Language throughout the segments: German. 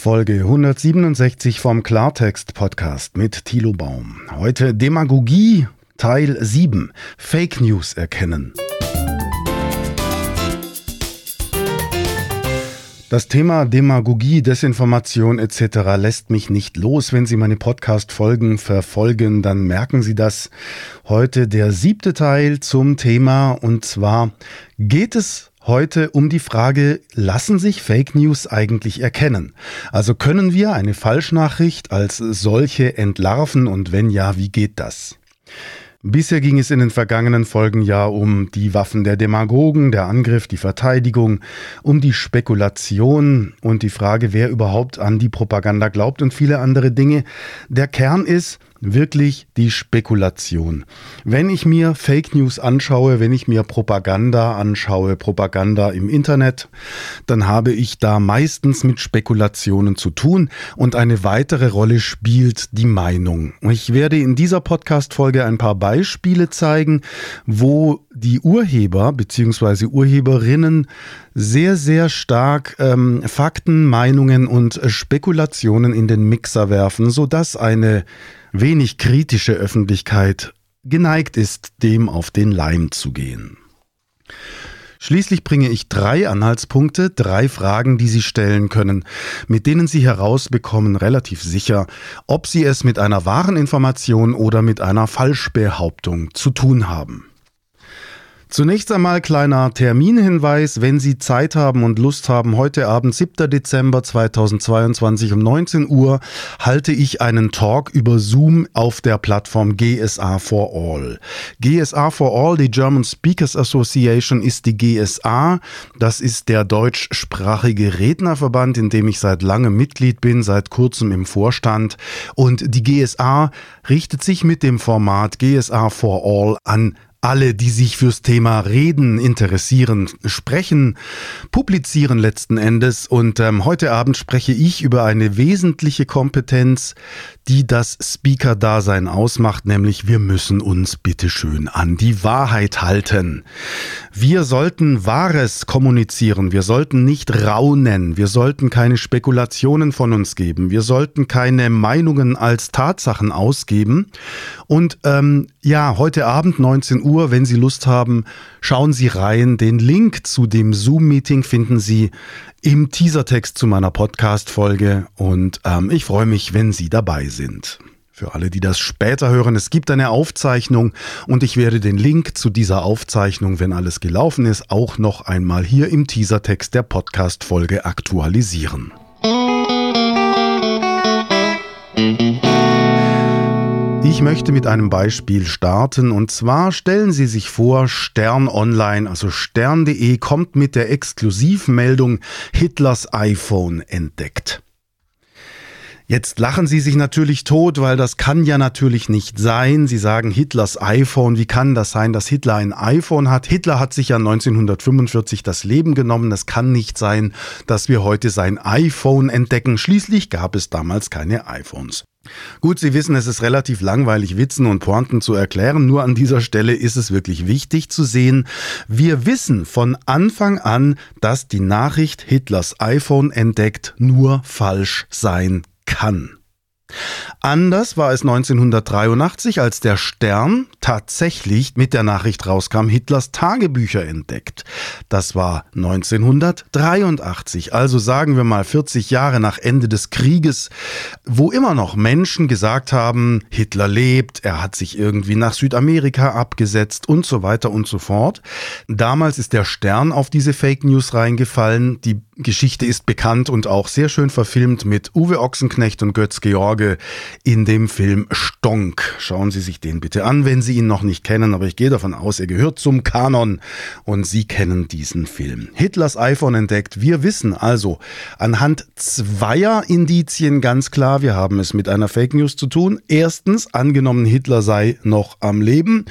Folge 167 vom Klartext Podcast mit Thilo Baum. Heute Demagogie Teil 7 Fake News erkennen. Das Thema Demagogie, Desinformation etc. lässt mich nicht los. Wenn Sie meine Podcast-Folgen verfolgen, dann merken Sie das. Heute der siebte Teil zum Thema und zwar geht es heute um die Frage, lassen sich Fake News eigentlich erkennen? Also können wir eine Falschnachricht als solche entlarven und wenn ja, wie geht das? Bisher ging es in den vergangenen Folgen ja um die Waffen der Demagogen, der Angriff, die Verteidigung, um die Spekulation und die Frage, wer überhaupt an die Propaganda glaubt und viele andere Dinge. Der Kern ist, wirklich die Spekulation. Wenn ich mir Fake News anschaue, wenn ich mir Propaganda anschaue, Propaganda im Internet, dann habe ich da meistens mit Spekulationen zu tun und eine weitere Rolle spielt die Meinung. Ich werde in dieser Podcast-Folge ein paar Beispiele zeigen, wo die Urheber bzw. Urheberinnen sehr, sehr stark ähm, Fakten, Meinungen und Spekulationen in den Mixer werfen, sodass eine wenig kritische Öffentlichkeit geneigt ist, dem auf den Leim zu gehen. Schließlich bringe ich drei Anhaltspunkte, drei Fragen, die Sie stellen können, mit denen Sie herausbekommen, relativ sicher, ob Sie es mit einer wahren Information oder mit einer Falschbehauptung zu tun haben. Zunächst einmal kleiner Terminhinweis, wenn Sie Zeit haben und Lust haben, heute Abend, 7. Dezember 2022 um 19 Uhr, halte ich einen Talk über Zoom auf der Plattform GSA for All. GSA for All, die German Speakers Association, ist die GSA. Das ist der deutschsprachige Rednerverband, in dem ich seit langem Mitglied bin, seit kurzem im Vorstand. Und die GSA richtet sich mit dem Format GSA for All an alle, die sich fürs Thema Reden interessieren, sprechen, publizieren letzten Endes. Und ähm, heute Abend spreche ich über eine wesentliche Kompetenz, die das Speaker-Dasein ausmacht, nämlich wir müssen uns bitteschön an die Wahrheit halten. Wir sollten Wahres kommunizieren, wir sollten nicht raunen, wir sollten keine Spekulationen von uns geben, wir sollten keine Meinungen als Tatsachen ausgeben. Und ähm, ja, heute Abend 19 Uhr, wenn Sie Lust haben, schauen Sie rein. Den Link zu dem Zoom-Meeting finden Sie im Teasertext zu meiner Podcast-Folge und ähm, ich freue mich, wenn Sie dabei sind. Für alle, die das später hören, es gibt eine Aufzeichnung und ich werde den Link zu dieser Aufzeichnung, wenn alles gelaufen ist, auch noch einmal hier im Teasertext der Podcast-Folge aktualisieren. Ich möchte mit einem Beispiel starten und zwar stellen Sie sich vor, Stern Online, also stern.de kommt mit der Exklusivmeldung Hitlers iPhone entdeckt. Jetzt lachen Sie sich natürlich tot, weil das kann ja natürlich nicht sein. Sie sagen Hitlers iPhone. Wie kann das sein, dass Hitler ein iPhone hat? Hitler hat sich ja 1945 das Leben genommen. Es kann nicht sein, dass wir heute sein iPhone entdecken. Schließlich gab es damals keine iPhones. Gut, Sie wissen, es ist relativ langweilig, Witzen und Pointen zu erklären. Nur an dieser Stelle ist es wirklich wichtig zu sehen. Wir wissen von Anfang an, dass die Nachricht Hitlers iPhone entdeckt nur falsch sein kann. Anders war es 1983, als der Stern tatsächlich mit der Nachricht rauskam, Hitlers Tagebücher entdeckt. Das war 1983, also sagen wir mal 40 Jahre nach Ende des Krieges, wo immer noch Menschen gesagt haben, Hitler lebt, er hat sich irgendwie nach Südamerika abgesetzt und so weiter und so fort. Damals ist der Stern auf diese Fake News reingefallen. Die Geschichte ist bekannt und auch sehr schön verfilmt mit Uwe Ochsenknecht und Götz George in dem Film Stonk. Schauen Sie sich den bitte an, wenn Sie ihn noch nicht kennen, aber ich gehe davon aus, er gehört zum Kanon und Sie kennen diesen Film. Hitlers iPhone entdeckt. Wir wissen also anhand zweier Indizien ganz klar, wir haben es mit einer Fake News zu tun. Erstens, angenommen Hitler sei noch am Leben,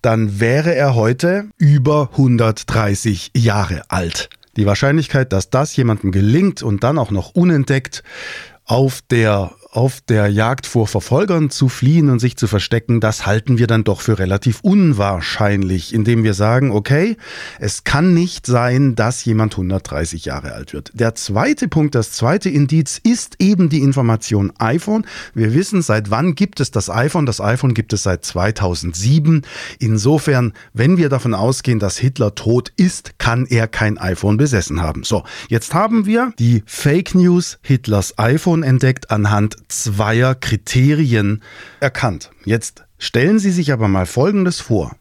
dann wäre er heute über 130 Jahre alt. Die Wahrscheinlichkeit, dass das jemandem gelingt und dann auch noch unentdeckt, auf der auf der Jagd vor Verfolgern zu fliehen und sich zu verstecken, das halten wir dann doch für relativ unwahrscheinlich, indem wir sagen, okay, es kann nicht sein, dass jemand 130 Jahre alt wird. Der zweite Punkt, das zweite Indiz ist eben die Information iPhone. Wir wissen, seit wann gibt es das iPhone? Das iPhone gibt es seit 2007. Insofern, wenn wir davon ausgehen, dass Hitler tot ist, kann er kein iPhone besessen haben. So, jetzt haben wir die Fake News Hitlers iPhone entdeckt anhand zweier Kriterien erkannt. Jetzt stellen Sie sich aber mal Folgendes vor.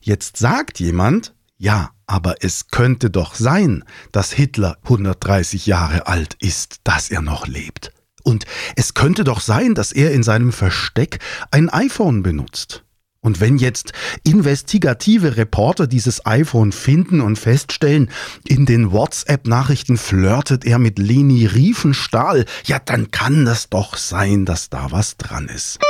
Jetzt sagt jemand, ja, aber es könnte doch sein, dass Hitler 130 Jahre alt ist, dass er noch lebt. Und es könnte doch sein, dass er in seinem Versteck ein iPhone benutzt. Und wenn jetzt investigative Reporter dieses iPhone finden und feststellen, in den WhatsApp-Nachrichten flirtet er mit Leni Riefenstahl, ja, dann kann das doch sein, dass da was dran ist.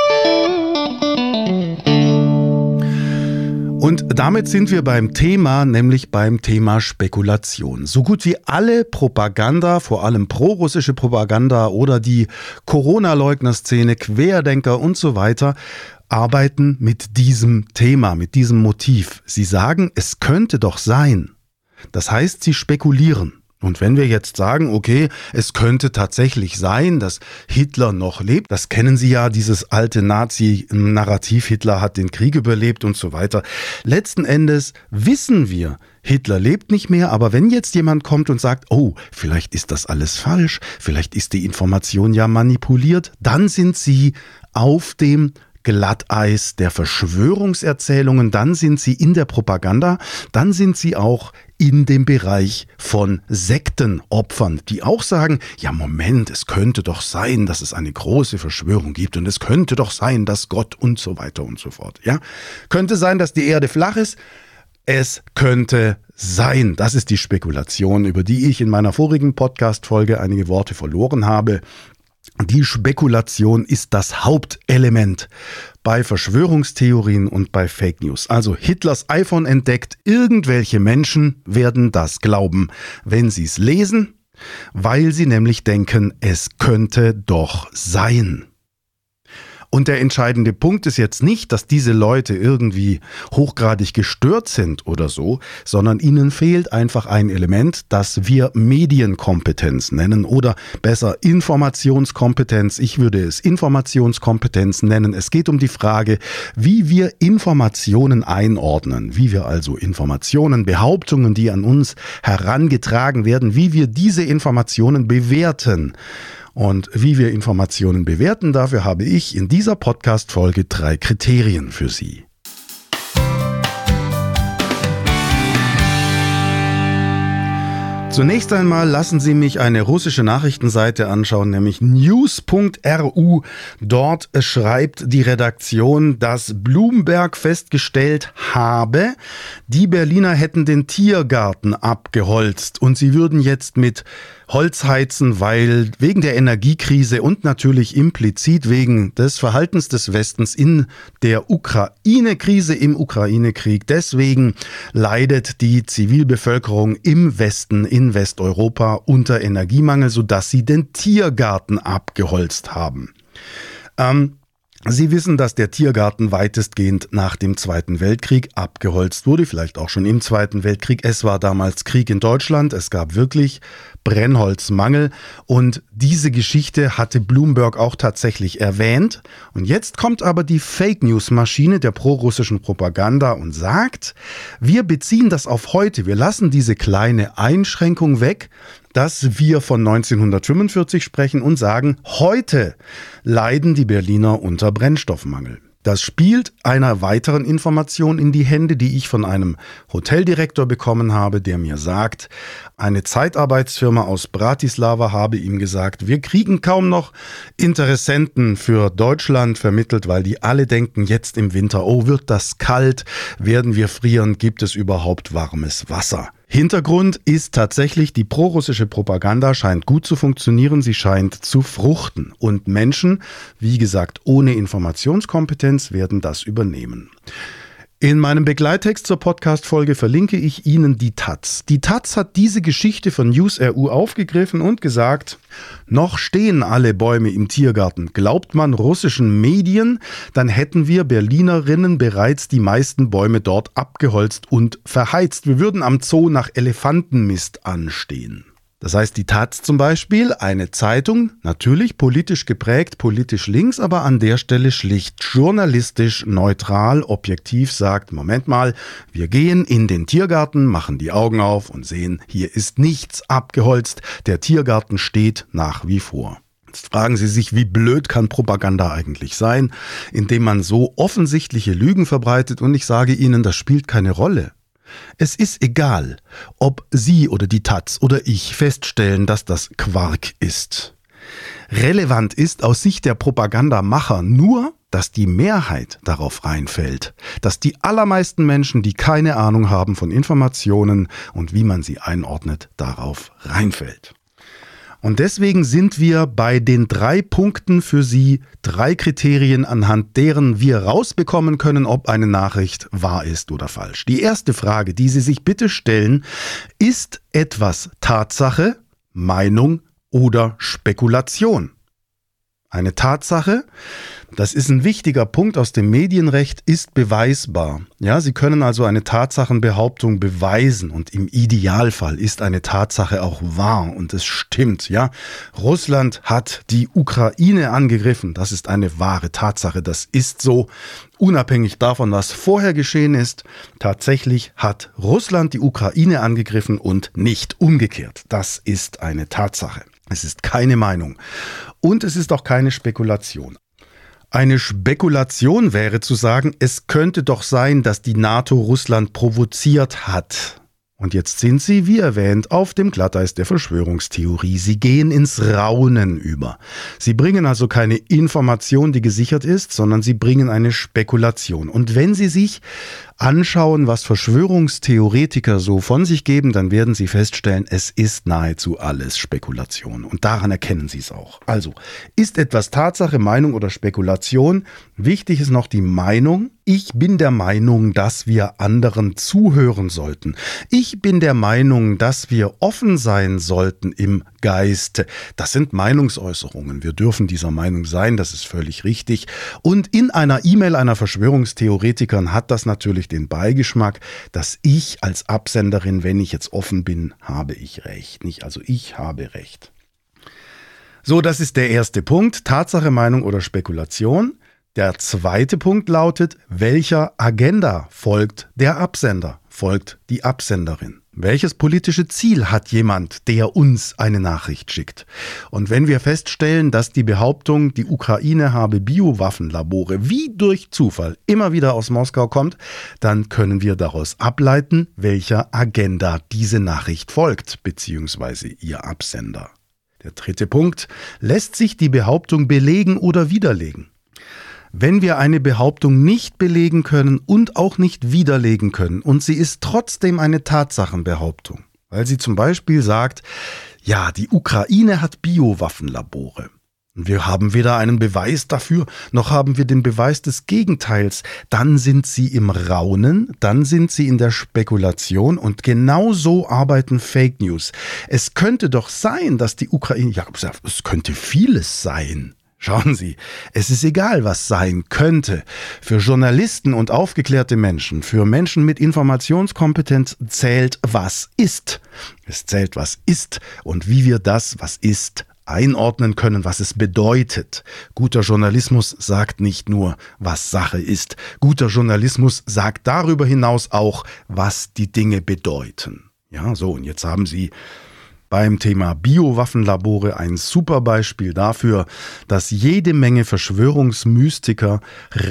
Und damit sind wir beim Thema, nämlich beim Thema Spekulation. So gut wie alle Propaganda, vor allem prorussische Propaganda oder die Corona-Leugner-Szene, Querdenker und so weiter, arbeiten mit diesem Thema, mit diesem Motiv. Sie sagen, es könnte doch sein. Das heißt, sie spekulieren. Und wenn wir jetzt sagen, okay, es könnte tatsächlich sein, dass Hitler noch lebt, das kennen Sie ja, dieses alte Nazi-Narrativ, Hitler hat den Krieg überlebt und so weiter. Letzten Endes wissen wir, Hitler lebt nicht mehr, aber wenn jetzt jemand kommt und sagt, oh, vielleicht ist das alles falsch, vielleicht ist die Information ja manipuliert, dann sind Sie auf dem Glatteis der Verschwörungserzählungen, dann sind sie in der Propaganda, dann sind sie auch in dem Bereich von Sektenopfern, die auch sagen, ja Moment, es könnte doch sein, dass es eine große Verschwörung gibt und es könnte doch sein, dass Gott und so weiter und so fort. Ja, könnte sein, dass die Erde flach ist. Es könnte sein. Das ist die Spekulation, über die ich in meiner vorigen Podcast-Folge einige Worte verloren habe. Die Spekulation ist das Hauptelement bei Verschwörungstheorien und bei Fake News. Also Hitlers iPhone entdeckt, irgendwelche Menschen werden das glauben, wenn sie es lesen, weil sie nämlich denken, es könnte doch sein. Und der entscheidende Punkt ist jetzt nicht, dass diese Leute irgendwie hochgradig gestört sind oder so, sondern ihnen fehlt einfach ein Element, das wir Medienkompetenz nennen oder besser Informationskompetenz. Ich würde es Informationskompetenz nennen. Es geht um die Frage, wie wir Informationen einordnen, wie wir also Informationen, Behauptungen, die an uns herangetragen werden, wie wir diese Informationen bewerten. Und wie wir Informationen bewerten, dafür habe ich in dieser Podcast-Folge drei Kriterien für Sie. Zunächst einmal lassen Sie mich eine russische Nachrichtenseite anschauen, nämlich news.ru. Dort schreibt die Redaktion, dass Bloomberg festgestellt habe, die Berliner hätten den Tiergarten abgeholzt und sie würden jetzt mit Holz heizen, weil wegen der Energiekrise und natürlich implizit wegen des Verhaltens des Westens in der Ukraine-Krise, im Ukraine-Krieg. Deswegen leidet die Zivilbevölkerung im Westen, in Westeuropa unter Energiemangel, sodass sie den Tiergarten abgeholzt haben. Ähm, Sie wissen, dass der Tiergarten weitestgehend nach dem Zweiten Weltkrieg abgeholzt wurde, vielleicht auch schon im Zweiten Weltkrieg. Es war damals Krieg in Deutschland, es gab wirklich Brennholzmangel und diese Geschichte hatte Bloomberg auch tatsächlich erwähnt. Und jetzt kommt aber die Fake News Maschine der prorussischen Propaganda und sagt, wir beziehen das auf heute, wir lassen diese kleine Einschränkung weg, dass wir von 1945 sprechen und sagen, heute leiden die Berliner unter Brennstoffmangel. Das spielt einer weiteren Information in die Hände, die ich von einem Hoteldirektor bekommen habe, der mir sagt, eine Zeitarbeitsfirma aus Bratislava habe ihm gesagt, wir kriegen kaum noch Interessenten für Deutschland vermittelt, weil die alle denken jetzt im Winter, oh, wird das kalt, werden wir frieren, gibt es überhaupt warmes Wasser? Hintergrund ist tatsächlich, die prorussische Propaganda scheint gut zu funktionieren, sie scheint zu fruchten. Und Menschen, wie gesagt, ohne Informationskompetenz werden das übernehmen. In meinem Begleittext zur Podcast-Folge verlinke ich Ihnen die Taz. Die Taz hat diese Geschichte von NewsRU aufgegriffen und gesagt, noch stehen alle Bäume im Tiergarten. Glaubt man russischen Medien, dann hätten wir Berlinerinnen bereits die meisten Bäume dort abgeholzt und verheizt. Wir würden am Zoo nach Elefantenmist anstehen. Das heißt, die Taz zum Beispiel, eine Zeitung, natürlich politisch geprägt, politisch links, aber an der Stelle schlicht journalistisch, neutral, objektiv sagt, Moment mal, wir gehen in den Tiergarten, machen die Augen auf und sehen, hier ist nichts abgeholzt, der Tiergarten steht nach wie vor. Jetzt fragen Sie sich, wie blöd kann Propaganda eigentlich sein, indem man so offensichtliche Lügen verbreitet und ich sage Ihnen, das spielt keine Rolle. Es ist egal, ob Sie oder die Taz oder ich feststellen, dass das Quark ist. Relevant ist aus Sicht der Propagandamacher nur, dass die Mehrheit darauf reinfällt, dass die allermeisten Menschen, die keine Ahnung haben von Informationen und wie man sie einordnet, darauf reinfällt. Und deswegen sind wir bei den drei Punkten für Sie, drei Kriterien, anhand deren wir rausbekommen können, ob eine Nachricht wahr ist oder falsch. Die erste Frage, die Sie sich bitte stellen, ist etwas Tatsache, Meinung oder Spekulation? Eine Tatsache, das ist ein wichtiger Punkt aus dem Medienrecht, ist beweisbar. Ja, Sie können also eine Tatsachenbehauptung beweisen und im Idealfall ist eine Tatsache auch wahr und es stimmt. Ja, Russland hat die Ukraine angegriffen. Das ist eine wahre Tatsache. Das ist so. Unabhängig davon, was vorher geschehen ist, tatsächlich hat Russland die Ukraine angegriffen und nicht umgekehrt. Das ist eine Tatsache. Es ist keine Meinung. Und es ist auch keine Spekulation. Eine Spekulation wäre zu sagen, es könnte doch sein, dass die NATO Russland provoziert hat. Und jetzt sind sie, wie erwähnt, auf dem Glatteis der Verschwörungstheorie. Sie gehen ins Raunen über. Sie bringen also keine Information, die gesichert ist, sondern sie bringen eine Spekulation. Und wenn sie sich anschauen, was Verschwörungstheoretiker so von sich geben, dann werden Sie feststellen, es ist nahezu alles Spekulation. Und daran erkennen Sie es auch. Also, ist etwas Tatsache, Meinung oder Spekulation? Wichtig ist noch die Meinung. Ich bin der Meinung, dass wir anderen zuhören sollten. Ich bin der Meinung, dass wir offen sein sollten im Geist. Das sind Meinungsäußerungen. Wir dürfen dieser Meinung sein, das ist völlig richtig. Und in einer E-Mail einer Verschwörungstheoretikern hat das natürlich den Beigeschmack, dass ich als Absenderin, wenn ich jetzt offen bin, habe ich recht. Nicht also ich habe recht. So, das ist der erste Punkt. Tatsache, Meinung oder Spekulation. Der zweite Punkt lautet, welcher Agenda folgt der Absender, folgt die Absenderin. Welches politische Ziel hat jemand, der uns eine Nachricht schickt? Und wenn wir feststellen, dass die Behauptung, die Ukraine habe Biowaffenlabore wie durch Zufall immer wieder aus Moskau kommt, dann können wir daraus ableiten, welcher Agenda diese Nachricht folgt, beziehungsweise ihr Absender. Der dritte Punkt, lässt sich die Behauptung belegen oder widerlegen? Wenn wir eine Behauptung nicht belegen können und auch nicht widerlegen können und sie ist trotzdem eine Tatsachenbehauptung, weil sie zum Beispiel sagt, ja, die Ukraine hat Biowaffenlabore. Wir haben weder einen Beweis dafür, noch haben wir den Beweis des Gegenteils. Dann sind sie im Raunen, dann sind sie in der Spekulation und genau so arbeiten Fake News. Es könnte doch sein, dass die Ukraine, ja, es könnte vieles sein. Schauen Sie, es ist egal, was sein könnte. Für Journalisten und aufgeklärte Menschen, für Menschen mit Informationskompetenz zählt, was ist. Es zählt, was ist und wie wir das, was ist, einordnen können, was es bedeutet. Guter Journalismus sagt nicht nur, was Sache ist. Guter Journalismus sagt darüber hinaus auch, was die Dinge bedeuten. Ja, so, und jetzt haben Sie beim Thema Biowaffenlabore ein super Beispiel dafür, dass jede Menge Verschwörungsmystiker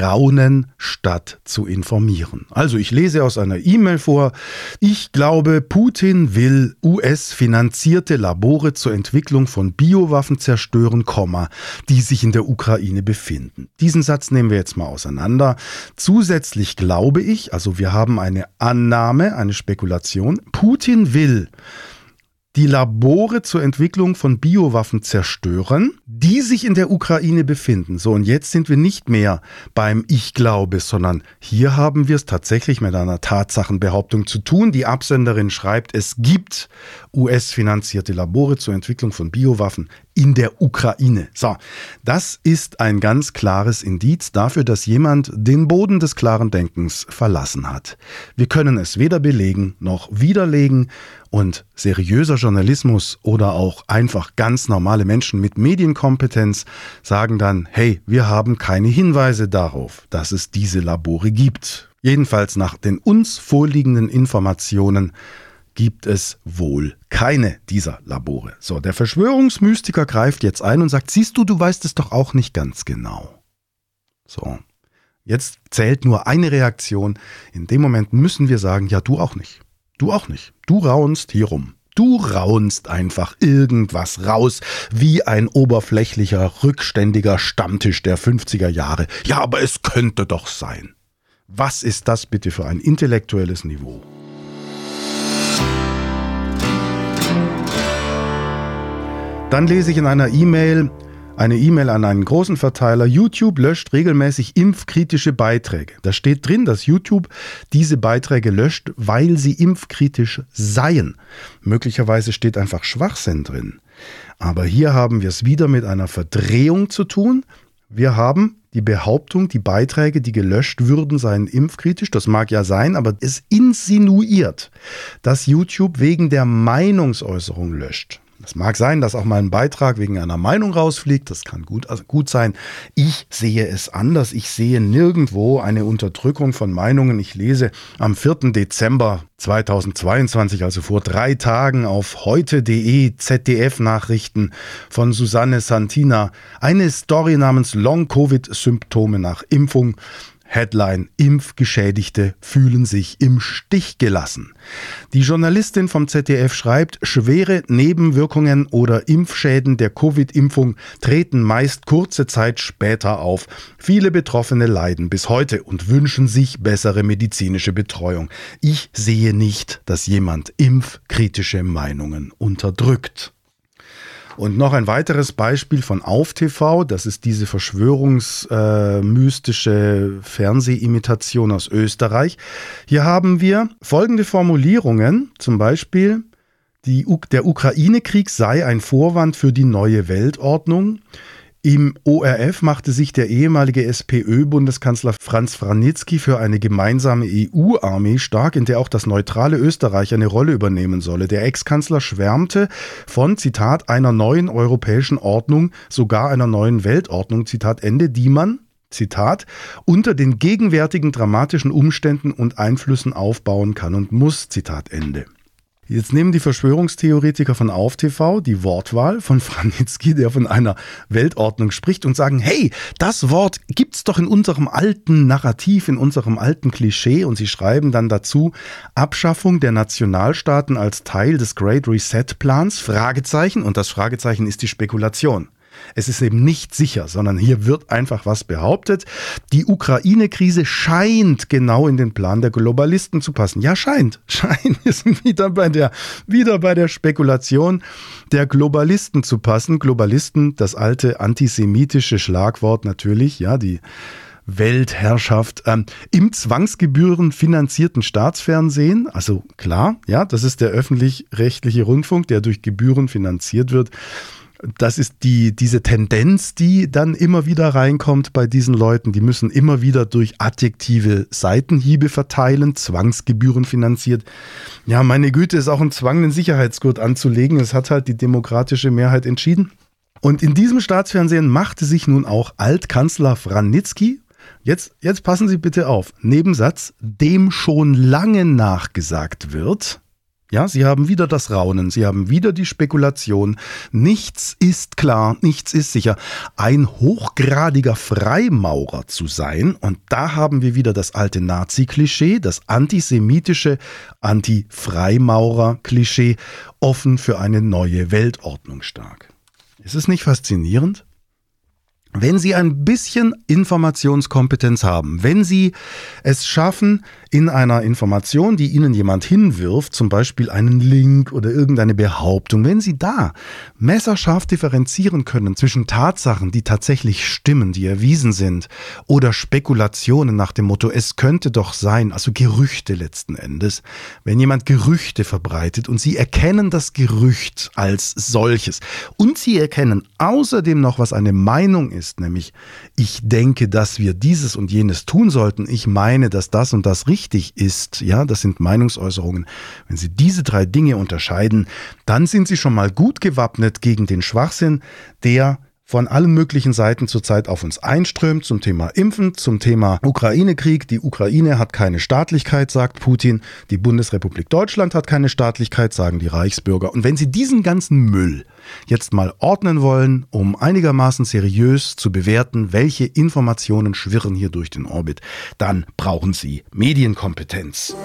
raunen, statt zu informieren. Also ich lese aus einer E-Mail vor, ich glaube, Putin will US-finanzierte Labore zur Entwicklung von Biowaffen zerstören, die sich in der Ukraine befinden. Diesen Satz nehmen wir jetzt mal auseinander. Zusätzlich glaube ich, also wir haben eine Annahme, eine Spekulation, Putin will die Labore zur Entwicklung von Biowaffen zerstören, die sich in der Ukraine befinden. So, und jetzt sind wir nicht mehr beim Ich glaube, sondern hier haben wir es tatsächlich mit einer Tatsachenbehauptung zu tun. Die Absenderin schreibt, es gibt US-finanzierte Labore zur Entwicklung von Biowaffen in der Ukraine. So, das ist ein ganz klares Indiz dafür, dass jemand den Boden des klaren Denkens verlassen hat. Wir können es weder belegen noch widerlegen und seriöser Journalismus oder auch einfach ganz normale Menschen mit Medienkompetenz sagen dann, hey, wir haben keine Hinweise darauf, dass es diese Labore gibt. Jedenfalls nach den uns vorliegenden Informationen gibt es wohl keine dieser Labore. So, der Verschwörungsmystiker greift jetzt ein und sagt, siehst du, du weißt es doch auch nicht ganz genau. So, jetzt zählt nur eine Reaktion. In dem Moment müssen wir sagen, ja, du auch nicht. Du auch nicht. Du raunst hier rum. Du raunst einfach irgendwas raus, wie ein oberflächlicher, rückständiger Stammtisch der 50er Jahre. Ja, aber es könnte doch sein. Was ist das bitte für ein intellektuelles Niveau? Dann lese ich in einer E-Mail, eine E-Mail an einen großen Verteiler. YouTube löscht regelmäßig impfkritische Beiträge. Da steht drin, dass YouTube diese Beiträge löscht, weil sie impfkritisch seien. Möglicherweise steht einfach Schwachsinn drin. Aber hier haben wir es wieder mit einer Verdrehung zu tun. Wir haben die Behauptung, die Beiträge, die gelöscht würden, seien impfkritisch. Das mag ja sein, aber es insinuiert, dass YouTube wegen der Meinungsäußerung löscht. Es mag sein, dass auch mal ein Beitrag wegen einer Meinung rausfliegt. Das kann gut, also gut sein. Ich sehe es anders. Ich sehe nirgendwo eine Unterdrückung von Meinungen. Ich lese am 4. Dezember 2022, also vor drei Tagen, auf heute.de ZDF-Nachrichten von Susanne Santina eine Story namens Long-Covid-Symptome nach Impfung. Headline Impfgeschädigte fühlen sich im Stich gelassen. Die Journalistin vom ZDF schreibt, schwere Nebenwirkungen oder Impfschäden der Covid-Impfung treten meist kurze Zeit später auf. Viele Betroffene leiden bis heute und wünschen sich bessere medizinische Betreuung. Ich sehe nicht, dass jemand impfkritische Meinungen unterdrückt. Und noch ein weiteres Beispiel von AufTV, das ist diese verschwörungsmystische äh, Fernsehimitation aus Österreich. Hier haben wir folgende Formulierungen, zum Beispiel, die, der Ukraine-Krieg sei ein Vorwand für die neue Weltordnung. Im ORF machte sich der ehemalige SPÖ-Bundeskanzler Franz Franitzky für eine gemeinsame EU-Armee stark, in der auch das neutrale Österreich eine Rolle übernehmen solle. Der Ex-Kanzler schwärmte von, Zitat, einer neuen europäischen Ordnung, sogar einer neuen Weltordnung, Zitat Ende, die man, Zitat, unter den gegenwärtigen dramatischen Umständen und Einflüssen aufbauen kann und muss, Zitat Ende. Jetzt nehmen die Verschwörungstheoretiker von AufTV die Wortwahl von Franitzky, der von einer Weltordnung spricht, und sagen, hey, das Wort gibt's doch in unserem alten Narrativ, in unserem alten Klischee. Und sie schreiben dann dazu Abschaffung der Nationalstaaten als Teil des Great Reset Plans, Fragezeichen, und das Fragezeichen ist die Spekulation. Es ist eben nicht sicher, sondern hier wird einfach was behauptet. Die Ukraine-Krise scheint genau in den Plan der Globalisten zu passen. Ja, scheint. Scheint. Sind wieder bei der, wieder bei der Spekulation der Globalisten zu passen. Globalisten, das alte antisemitische Schlagwort natürlich, ja, die Weltherrschaft ähm, im Zwangsgebühren finanzierten Staatsfernsehen. Also klar, ja, das ist der öffentlich-rechtliche Rundfunk, der durch Gebühren finanziert wird das ist die, diese Tendenz, die dann immer wieder reinkommt bei diesen Leuten. Die müssen immer wieder durch adjektive Seitenhiebe verteilen, Zwangsgebühren finanziert. Ja, meine Güte, ist auch ein Zwang, den Sicherheitsgurt anzulegen. Es hat halt die demokratische Mehrheit entschieden. Und in diesem Staatsfernsehen machte sich nun auch Altkanzler Franitzky, jetzt, jetzt passen Sie bitte auf, Nebensatz, dem schon lange nachgesagt wird, ja, Sie haben wieder das Raunen, Sie haben wieder die Spekulation. Nichts ist klar, nichts ist sicher. Ein hochgradiger Freimaurer zu sein, und da haben wir wieder das alte Nazi-Klischee, das antisemitische Anti-Freimaurer-Klischee, offen für eine neue Weltordnung stark. Ist es nicht faszinierend? Wenn Sie ein bisschen Informationskompetenz haben, wenn Sie es schaffen, in einer Information, die Ihnen jemand hinwirft, zum Beispiel einen Link oder irgendeine Behauptung, wenn Sie da messerscharf differenzieren können zwischen Tatsachen, die tatsächlich stimmen, die erwiesen sind, oder Spekulationen nach dem Motto, es könnte doch sein, also Gerüchte letzten Endes, wenn jemand Gerüchte verbreitet und Sie erkennen das Gerücht als solches und Sie erkennen außerdem noch, was eine Meinung ist, nämlich ich denke, dass wir dieses und jenes tun sollten, ich meine, dass das und das richtig ist, ja, das sind Meinungsäußerungen. Wenn Sie diese drei Dinge unterscheiden, dann sind Sie schon mal gut gewappnet gegen den Schwachsinn, der von allen möglichen Seiten zurzeit auf uns einströmt zum Thema Impfen, zum Thema Ukraine-Krieg. Die Ukraine hat keine Staatlichkeit, sagt Putin. Die Bundesrepublik Deutschland hat keine Staatlichkeit, sagen die Reichsbürger. Und wenn Sie diesen ganzen Müll jetzt mal ordnen wollen, um einigermaßen seriös zu bewerten, welche Informationen schwirren hier durch den Orbit, dann brauchen Sie Medienkompetenz.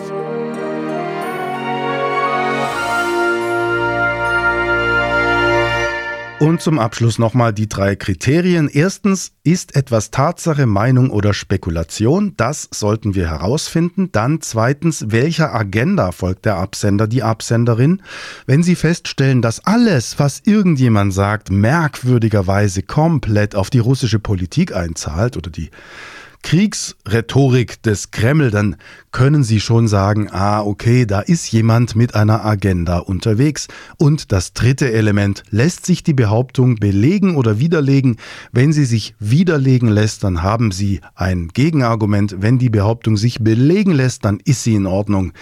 Und zum Abschluss nochmal die drei Kriterien. Erstens, ist etwas Tatsache, Meinung oder Spekulation? Das sollten wir herausfinden. Dann zweitens, welcher Agenda folgt der Absender, die Absenderin? Wenn Sie feststellen, dass alles, was irgendjemand sagt, merkwürdigerweise komplett auf die russische Politik einzahlt oder die Kriegsrhetorik des Kreml, dann können Sie schon sagen, ah, okay, da ist jemand mit einer Agenda unterwegs. Und das dritte Element, lässt sich die Behauptung belegen oder widerlegen? Wenn sie sich widerlegen lässt, dann haben Sie ein Gegenargument. Wenn die Behauptung sich belegen lässt, dann ist sie in Ordnung.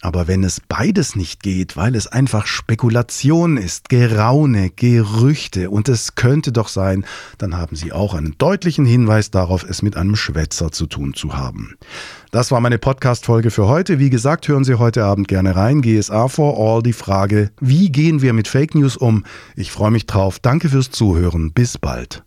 Aber wenn es beides nicht geht, weil es einfach Spekulation ist, Geraune, Gerüchte und es könnte doch sein, dann haben Sie auch einen deutlichen Hinweis darauf, es mit einem Schwätzer zu tun zu haben. Das war meine Podcast-Folge für heute. Wie gesagt, hören Sie heute Abend gerne rein. GSA for All, die Frage, wie gehen wir mit Fake News um? Ich freue mich drauf. Danke fürs Zuhören. Bis bald.